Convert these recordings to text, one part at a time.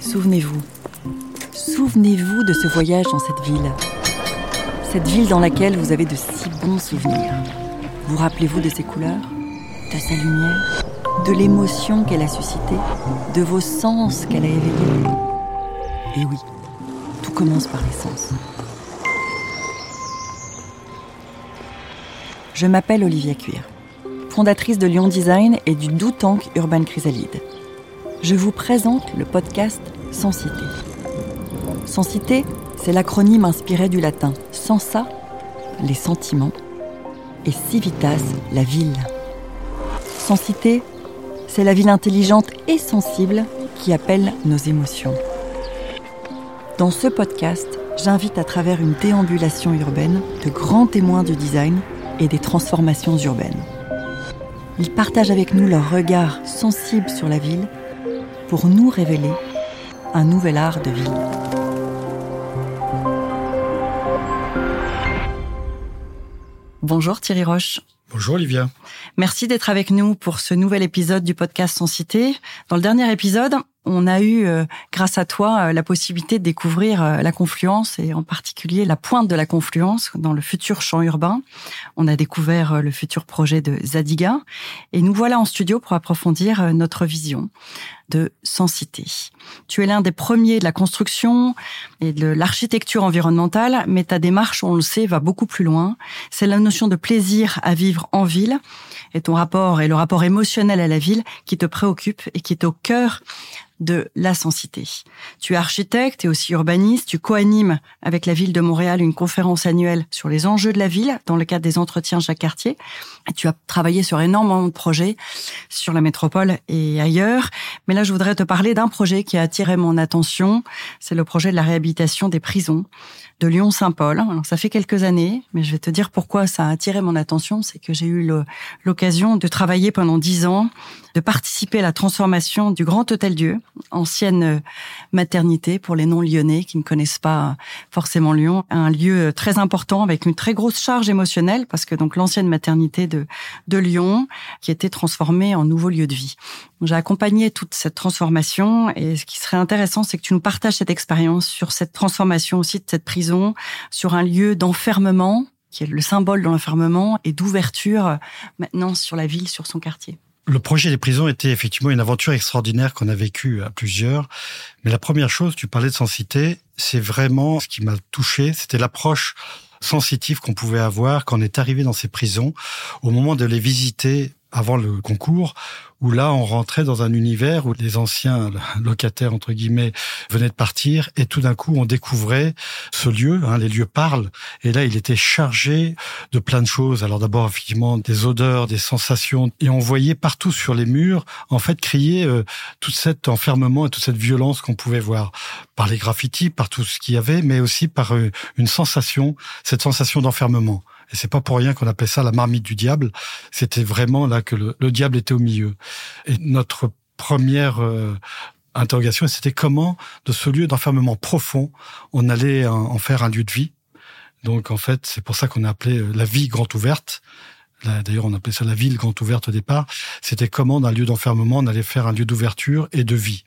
Souvenez-vous. Souvenez-vous de ce voyage dans cette ville. Cette ville dans laquelle vous avez de si bons souvenirs. Vous rappelez-vous de ses couleurs, de sa lumière, de l'émotion qu'elle a suscitée, de vos sens qu'elle a éveillés Et oui, tout commence par les sens. Je m'appelle Olivia Cuir, fondatrice de Lyon Design et du Do Tank Urban Chrysalide. Je vous présente le podcast. Sans Cité, c'est l'acronyme inspiré du latin sensa, les sentiments, et civitas, la ville. Sans Cité, c'est la ville intelligente et sensible qui appelle nos émotions. Dans ce podcast, j'invite à travers une déambulation urbaine de grands témoins du design et des transformations urbaines. Ils partagent avec nous leur regard sensible sur la ville pour nous révéler un nouvel art de ville. Bonjour Thierry Roche. Bonjour Olivia. Merci d'être avec nous pour ce nouvel épisode du podcast Sans Cité. Dans le dernier épisode, on a eu, euh, grâce à toi, euh, la possibilité de découvrir euh, la confluence et en particulier la pointe de la confluence dans le futur champ urbain. On a découvert le futur projet de Zadiga et nous voilà en studio pour approfondir notre vision de Sensité. Tu es l'un des premiers de la construction et de l'architecture environnementale, mais ta démarche, on le sait, va beaucoup plus loin. C'est la notion de plaisir à vivre en ville et ton rapport et le rapport émotionnel à la ville qui te préoccupe et qui est au cœur de la sensité. Tu es architecte et aussi urbaniste, tu co-animes avec la ville de Montréal une conférence annuelle sur les enjeux de la ville dans le cadre des entretiens chaque quartier. Tu as travaillé sur énormément de projets sur la métropole et ailleurs. Mais là, je voudrais te parler d'un projet qui a attiré mon attention. C'est le projet de la réhabilitation des prisons de Lyon-Saint-Paul. Alors, ça fait quelques années, mais je vais te dire pourquoi ça a attiré mon attention. C'est que j'ai eu l'occasion de travailler pendant dix ans, de participer à la transformation du Grand Hôtel Dieu, ancienne maternité pour les non-lyonnais qui ne connaissent pas forcément Lyon, un lieu très important avec une très grosse charge émotionnelle parce que donc l'ancienne maternité de, de Lyon qui était transformée en nouveau lieu de vie. J'ai accompagné toute cette transformation et ce qui serait intéressant, c'est que tu nous partages cette expérience sur cette transformation aussi de cette prison, sur un lieu d'enfermement qui est le symbole de l'enfermement et d'ouverture euh, maintenant sur la ville, sur son quartier. Le projet des prisons était effectivement une aventure extraordinaire qu'on a vécue à plusieurs. Mais la première chose, tu parlais de sensité, c'est vraiment ce qui m'a touché, c'était l'approche sensitive qu'on pouvait avoir quand on est arrivé dans ces prisons. Au moment de les visiter avant le concours, où là, on rentrait dans un univers où les anciens locataires, entre guillemets, venaient de partir, et tout d'un coup, on découvrait ce lieu, hein, les lieux parlent, et là, il était chargé de plein de choses. Alors d'abord, effectivement, des odeurs, des sensations, et on voyait partout sur les murs, en fait, crier euh, tout cet enfermement et toute cette violence qu'on pouvait voir par les graffitis, par tout ce qu'il y avait, mais aussi par euh, une sensation, cette sensation d'enfermement. Et c'est pas pour rien qu'on appelait ça la marmite du diable. C'était vraiment là que le, diable était au milieu. Et notre première euh, interrogation, c'était comment, de ce lieu d'enfermement profond, on allait en, faire un lieu de vie. Donc en fait, c'est pour ça qu'on a appelé euh, la vie grande ouverte. D'ailleurs, on appelait ça la ville grande ouverte au départ. C'était comment, d'un lieu d'enfermement, on allait faire un lieu d'ouverture et de vie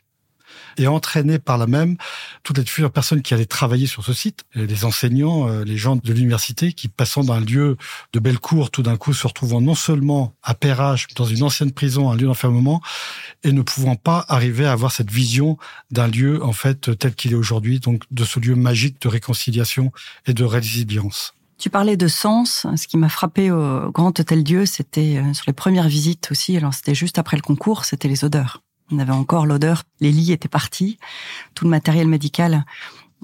et entraîner par la même toutes les futures personnes qui allaient travailler sur ce site, les enseignants, euh, les gens de l'université qui passant d'un lieu de belle cour tout d'un coup se retrouvant non seulement à Perrache, dans une ancienne prison, un lieu d'enfermement, et ne pouvant pas arriver à avoir cette vision d'un lieu en fait tel qu'il est aujourd'hui, donc de ce lieu magique de réconciliation et de résilience. Tu parlais de sens. Ce qui m'a frappé au Grand Hôtel Dieu, c'était euh, sur les premières visites aussi. Alors c'était juste après le concours, c'était les odeurs. On avait encore l'odeur. Les lits étaient partis. Tout le matériel médical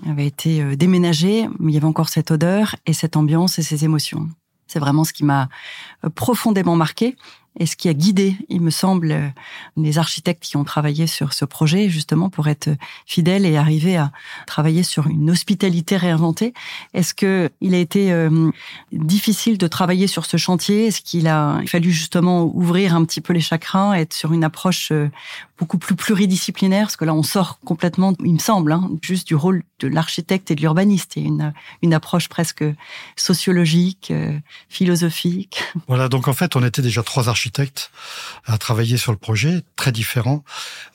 avait été euh, déménagé, mais il y avait encore cette odeur et cette ambiance et ces émotions. C'est vraiment ce qui m'a euh, profondément marqué et ce qui a guidé, il me semble, euh, les architectes qui ont travaillé sur ce projet, justement pour être fidèles et arriver à travailler sur une hospitalité réinventée. Est-ce que il a été euh, difficile de travailler sur ce chantier? Est-ce qu'il a fallu justement ouvrir un petit peu les chakrins, être sur une approche euh, beaucoup plus pluridisciplinaire? Parce que là, on sort complètement, il me semble, hein, juste du rôle de l'architecte et de l'urbaniste. Il y a une, une approche presque sociologique, philosophique. Voilà, donc en fait, on était déjà trois architectes architectes à travailler sur le projet, très différents,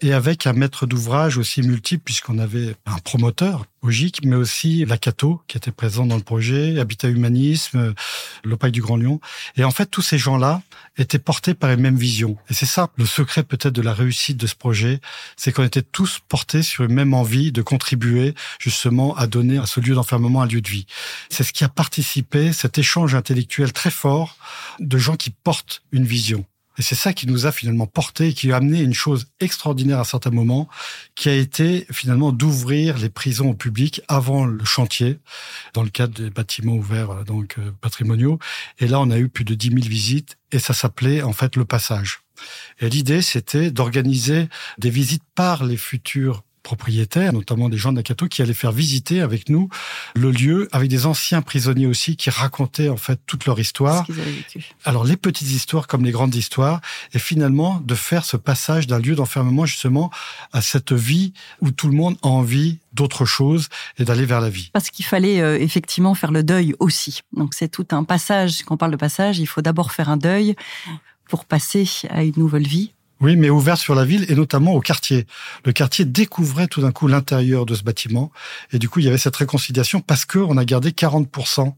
et avec un maître d'ouvrage aussi multiple, puisqu'on avait un promoteur, Ogic, mais aussi la Cato, qui était présent dans le projet, Habitat Humanisme, l'OPAC du Grand Lyon. Et en fait, tous ces gens-là étaient portés par une même vision. Et c'est ça, le secret peut-être de la réussite de ce projet, c'est qu'on était tous portés sur une même envie de contribuer justement à donner à ce lieu d'enfermement un lieu de vie. C'est ce qui a participé, cet échange intellectuel très fort de gens qui portent une vision. Et c'est ça qui nous a finalement porté qui a amené une chose extraordinaire à certains moments, qui a été finalement d'ouvrir les prisons au public avant le chantier, dans le cadre des bâtiments ouverts euh, donc euh, patrimoniaux. Et là, on a eu plus de 10 000 visites et ça s'appelait en fait le passage. Et l'idée, c'était d'organiser des visites par les futurs propriétaires, notamment des gens d'Akato, qui allaient faire visiter avec nous le lieu, avec des anciens prisonniers aussi, qui racontaient en fait toute leur histoire. Alors les petites histoires comme les grandes histoires, et finalement de faire ce passage d'un lieu d'enfermement justement à cette vie où tout le monde a envie d'autre chose et d'aller vers la vie. Parce qu'il fallait euh, effectivement faire le deuil aussi. Donc c'est tout un passage. Quand on parle de passage, il faut d'abord faire un deuil pour passer à une nouvelle vie oui, mais ouvert sur la ville et notamment au quartier. Le quartier découvrait tout d'un coup l'intérieur de ce bâtiment et du coup il y avait cette réconciliation parce que on a gardé 40%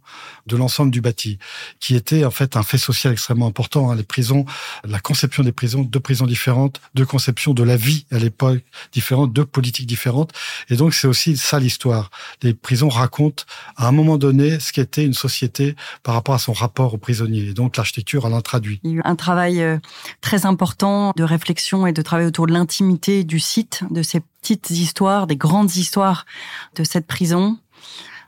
de l'ensemble du bâti, qui était en fait un fait social extrêmement important. Hein. Les prisons, la conception des prisons, deux prisons différentes, deux conceptions de la vie à l'époque différentes, deux politiques différentes. Et donc c'est aussi ça l'histoire. Les prisons racontent à un moment donné ce qu'était une société par rapport à son rapport aux prisonniers. Et donc l'architecture en a traduit. Il y a eu un travail euh, très important de réflexion et de travail autour de l'intimité du site, de ces petites histoires, des grandes histoires de cette prison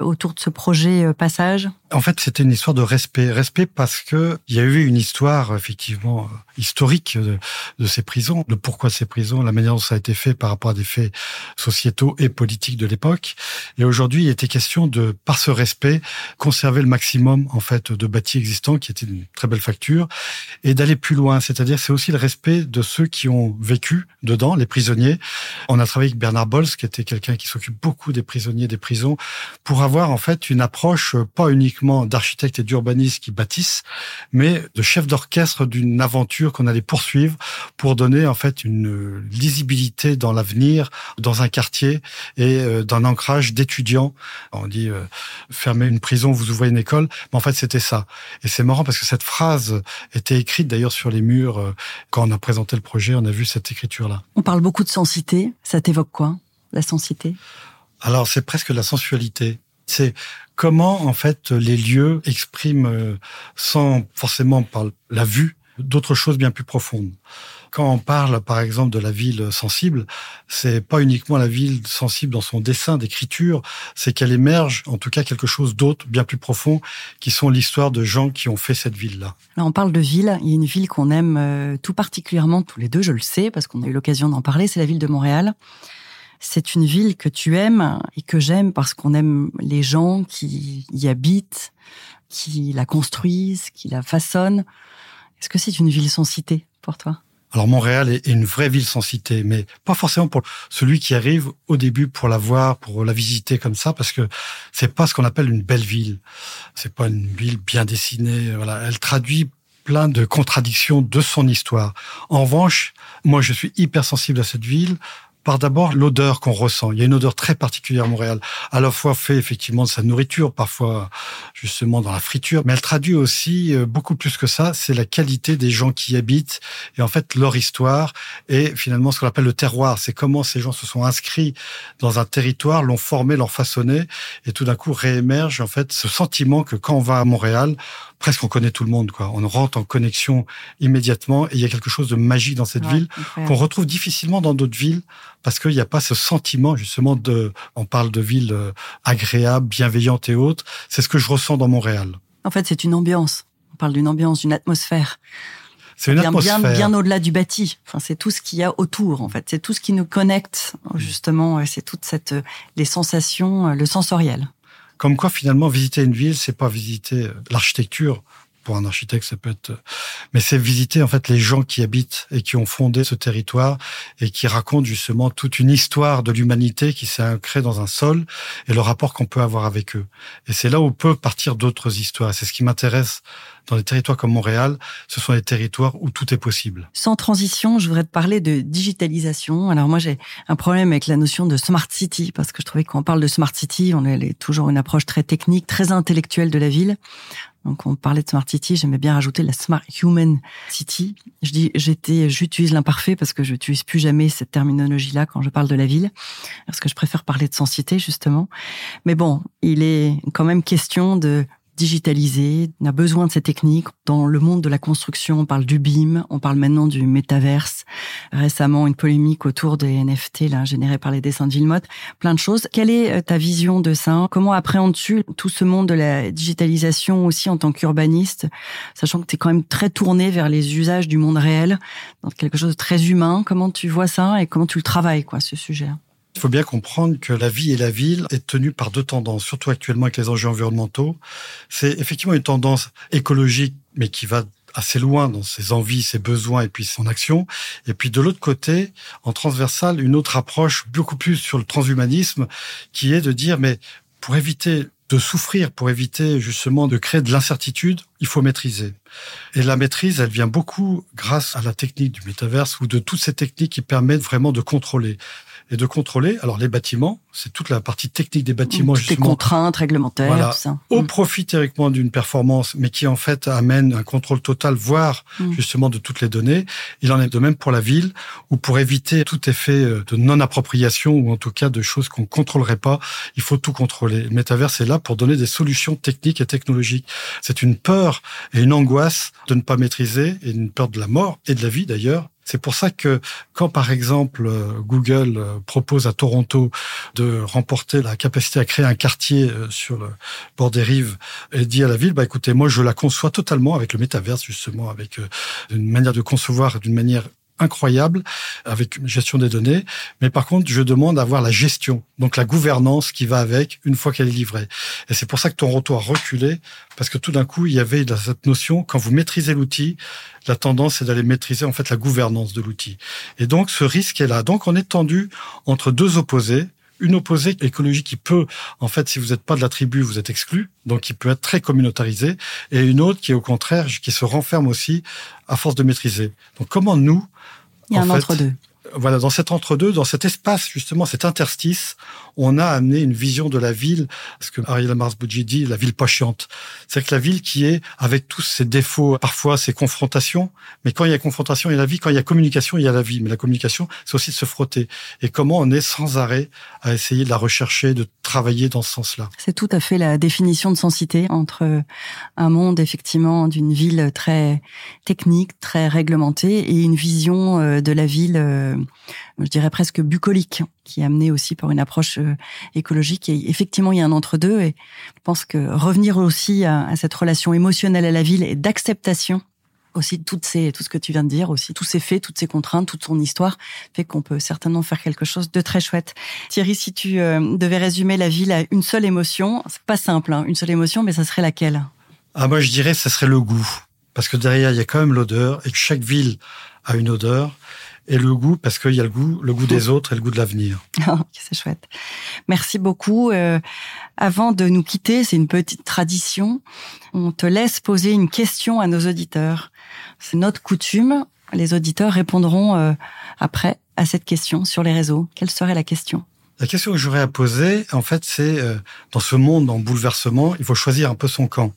autour de ce projet euh, Passage? En fait, c'était une histoire de respect. Respect parce que il y a eu une histoire, effectivement, euh, historique de, ces prisons, de pourquoi ces prisons, la manière dont ça a été fait par rapport à des faits sociétaux et politiques de l'époque. Et aujourd'hui, il était question de, par ce respect, conserver le maximum, en fait, de bâtis existants, qui était une très belle facture, et d'aller plus loin. C'est-à-dire, c'est aussi le respect de ceux qui ont vécu dedans, les prisonniers. On a travaillé avec Bernard Bols, qui était quelqu'un qui s'occupe beaucoup des prisonniers, des prisons, pour avoir, en fait, une approche pas uniquement d'architectes et d'urbanistes qui bâtissent, mais de chef d'orchestre d'une aventure qu'on allait poursuivre pour donner en fait une lisibilité dans l'avenir, dans un quartier et euh, d'un ancrage d'étudiants. On dit euh, fermer une prison, vous ouvrez une école, mais en fait c'était ça. Et c'est marrant parce que cette phrase était écrite d'ailleurs sur les murs euh, quand on a présenté le projet. On a vu cette écriture-là. On parle beaucoup de sensité. Ça t'évoque quoi, la sensité Alors c'est presque la sensualité. C'est comment en fait les lieux expriment sans forcément par la vue d'autres choses bien plus profondes. Quand on parle, par exemple, de la ville sensible, c'est pas uniquement la ville sensible dans son dessin d'écriture, c'est qu'elle émerge, en tout cas, quelque chose d'autre, bien plus profond, qui sont l'histoire de gens qui ont fait cette ville-là. Là, on parle de ville. Il y a une ville qu'on aime euh, tout particulièrement tous les deux, je le sais, parce qu'on a eu l'occasion d'en parler, c'est la ville de Montréal. C'est une ville que tu aimes et que j'aime parce qu'on aime les gens qui y habitent, qui la construisent, qui la façonnent. Est-ce que c'est une ville sans cité pour toi? Alors Montréal est une vraie ville sans cité, mais pas forcément pour celui qui arrive au début pour la voir, pour la visiter comme ça, parce que c'est pas ce qu'on appelle une belle ville. C'est pas une ville bien dessinée. Voilà, elle traduit plein de contradictions de son histoire. En revanche, moi, je suis hyper sensible à cette ville par d'abord l'odeur qu'on ressent. Il y a une odeur très particulière à Montréal, à la fois fait effectivement de sa nourriture, parfois justement dans la friture, mais elle traduit aussi euh, beaucoup plus que ça, c'est la qualité des gens qui y habitent et en fait leur histoire et finalement ce qu'on appelle le terroir, c'est comment ces gens se sont inscrits dans un territoire, l'ont formé, l'ont façonné et tout d'un coup réémerge en fait ce sentiment que quand on va à Montréal, presque on connaît tout le monde, quoi. On rentre en connexion immédiatement et il y a quelque chose de magique dans cette ville qu'on retrouve difficilement dans d'autres villes parce qu'il n'y a pas ce sentiment justement de. On parle de villes euh, agréables, bienveillantes et autres. C'est ce que je ressens dans Montréal. En fait, c'est une ambiance. On parle d'une ambiance, d'une atmosphère. C'est une atmosphère. Bien, bien au-delà du bâti. Enfin, c'est tout ce qu'il y a autour, en fait. C'est tout ce qui nous connecte, justement. C'est toutes cette, euh, les sensations, euh, le sensoriel. Comme quoi, finalement, visiter une ville, c'est pas visiter l'architecture pour un architecte, ça peut être. Mais c'est visiter en fait les gens qui habitent et qui ont fondé ce territoire et qui racontent justement toute une histoire de l'humanité qui s'est ancrée dans un sol et le rapport qu'on peut avoir avec eux. Et c'est là où peut partir d'autres histoires. C'est ce qui m'intéresse dans des territoires comme Montréal. Ce sont des territoires où tout est possible. Sans transition, je voudrais te parler de digitalisation. Alors moi, j'ai un problème avec la notion de smart city parce que je trouvais qu'on parle de smart city, on a toujours une approche très technique, très intellectuelle de la ville. Donc on parlait de Smart City, j'aimais bien rajouter la Smart Human City. Je dis j'étais j'utilise l'imparfait parce que je n'utilise plus jamais cette terminologie-là quand je parle de la ville parce que je préfère parler de cité justement. Mais bon, il est quand même question de digitalisé, on a besoin de ces techniques. Dans le monde de la construction, on parle du BIM, on parle maintenant du métaverse. Récemment, une polémique autour des NFT, là, générée par les dessins de Villemotte. Plein de choses. Quelle est euh, ta vision de ça? Comment appréhendes-tu tout ce monde de la digitalisation aussi en tant qu'urbaniste, sachant que tu es quand même très tourné vers les usages du monde réel, dans quelque chose de très humain? Comment tu vois ça et comment tu le travailles, quoi, ce sujet il faut bien comprendre que la vie et la ville est tenue par deux tendances, surtout actuellement avec les enjeux environnementaux. C'est effectivement une tendance écologique, mais qui va assez loin dans ses envies, ses besoins et puis son action. Et puis de l'autre côté, en transversal, une autre approche beaucoup plus sur le transhumanisme, qui est de dire, mais pour éviter de souffrir, pour éviter justement de créer de l'incertitude, il faut maîtriser. Et la maîtrise, elle vient beaucoup grâce à la technique du métaverse ou de toutes ces techniques qui permettent vraiment de contrôler et de contrôler. Alors les bâtiments, c'est toute la partie technique des bâtiments. Toutes les contraintes réglementaires, tout ça. Au mm. profit théoriquement d'une performance, mais qui en fait amène un contrôle total, voire mm. justement de toutes les données. Il en est de même pour la ville, ou pour éviter tout effet euh, de non-appropriation, ou en tout cas de choses qu'on contrôlerait pas, il faut tout contrôler. Le métaverse est là pour donner des solutions techniques et technologiques. C'est une peur et une angoisse de ne pas maîtriser, et une peur de la mort, et de la vie d'ailleurs, c'est pour ça que quand, par exemple, euh, Google euh, propose à Toronto de remporter la capacité à créer un quartier euh, sur le bord des rives et dit à la ville, bah écoutez, moi je la conçois totalement avec le métaverse justement, avec une manière de concevoir d'une manière incroyable avec une gestion des données. Mais par contre, je demande d'avoir la gestion, donc la gouvernance qui va avec une fois qu'elle est livrée. Et c'est pour ça que Toronto a reculé, parce que tout d'un coup, il y avait cette notion, quand vous maîtrisez l'outil, la tendance est d'aller maîtriser en fait la gouvernance de l'outil. Et donc, ce risque est là. Donc, on est tendu entre deux opposés une opposée écologique qui peut, en fait, si vous n'êtes pas de la tribu, vous êtes exclu, donc qui peut être très communautarisée, et une autre qui, au contraire, qui se renferme aussi à force de maîtriser. Donc comment nous... Il y a un entre-deux voilà, dans cet entre-deux, dans cet espace, justement, cet interstice, on a amené une vision de la ville, ce que Ariel Mars-Boudji dit, la ville pas chiante. C'est que la ville qui est, avec tous ses défauts, parfois ses confrontations, mais quand il y a confrontation, il y a la vie, quand il y a communication, il y a la vie. Mais la communication, c'est aussi de se frotter. Et comment on est sans arrêt à essayer de la rechercher, de travailler dans ce sens-là. C'est tout à fait la définition de sensité entre un monde, effectivement, d'une ville très technique, très réglementée, et une vision euh, de la ville euh, je dirais presque bucolique, qui est amené aussi par une approche euh, écologique. Et effectivement, il y a un entre-deux. Et je pense que revenir aussi à, cette relation émotionnelle à la ville et d'acceptation aussi de toutes ces, tout ce que tu viens de dire, aussi tous ces faits, toutes ces contraintes, toute son histoire, fait qu'on peut certainement faire quelque chose de très chouette. Thierry, si tu euh, devais résumer la ville à une seule émotion, c'est pas simple, hein, une seule émotion, mais ça serait laquelle? Ah moi je dirais ça serait le goût, parce que derrière il y a quand même l'odeur et que chaque ville a une odeur et le goût parce qu'il y a le goût, le goût des autres et le goût de l'avenir. Oh, c'est chouette. Merci beaucoup. Euh, avant de nous quitter, c'est une petite tradition. On te laisse poser une question à nos auditeurs. C'est notre coutume. Les auditeurs répondront euh, après à cette question sur les réseaux. Quelle serait la question? La question que j'aurais à poser, en fait, c'est euh, dans ce monde en bouleversement, il faut choisir un peu son camp.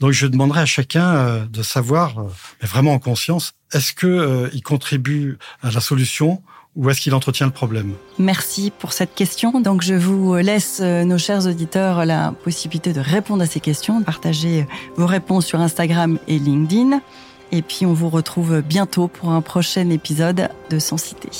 Donc je demanderai à chacun euh, de savoir, euh, mais vraiment en conscience, est-ce que euh, il contribue à la solution ou est-ce qu'il entretient le problème? Merci pour cette question. Donc je vous laisse, nos chers auditeurs, la possibilité de répondre à ces questions, de partager vos réponses sur Instagram et LinkedIn. Et puis on vous retrouve bientôt pour un prochain épisode de Sans Cité.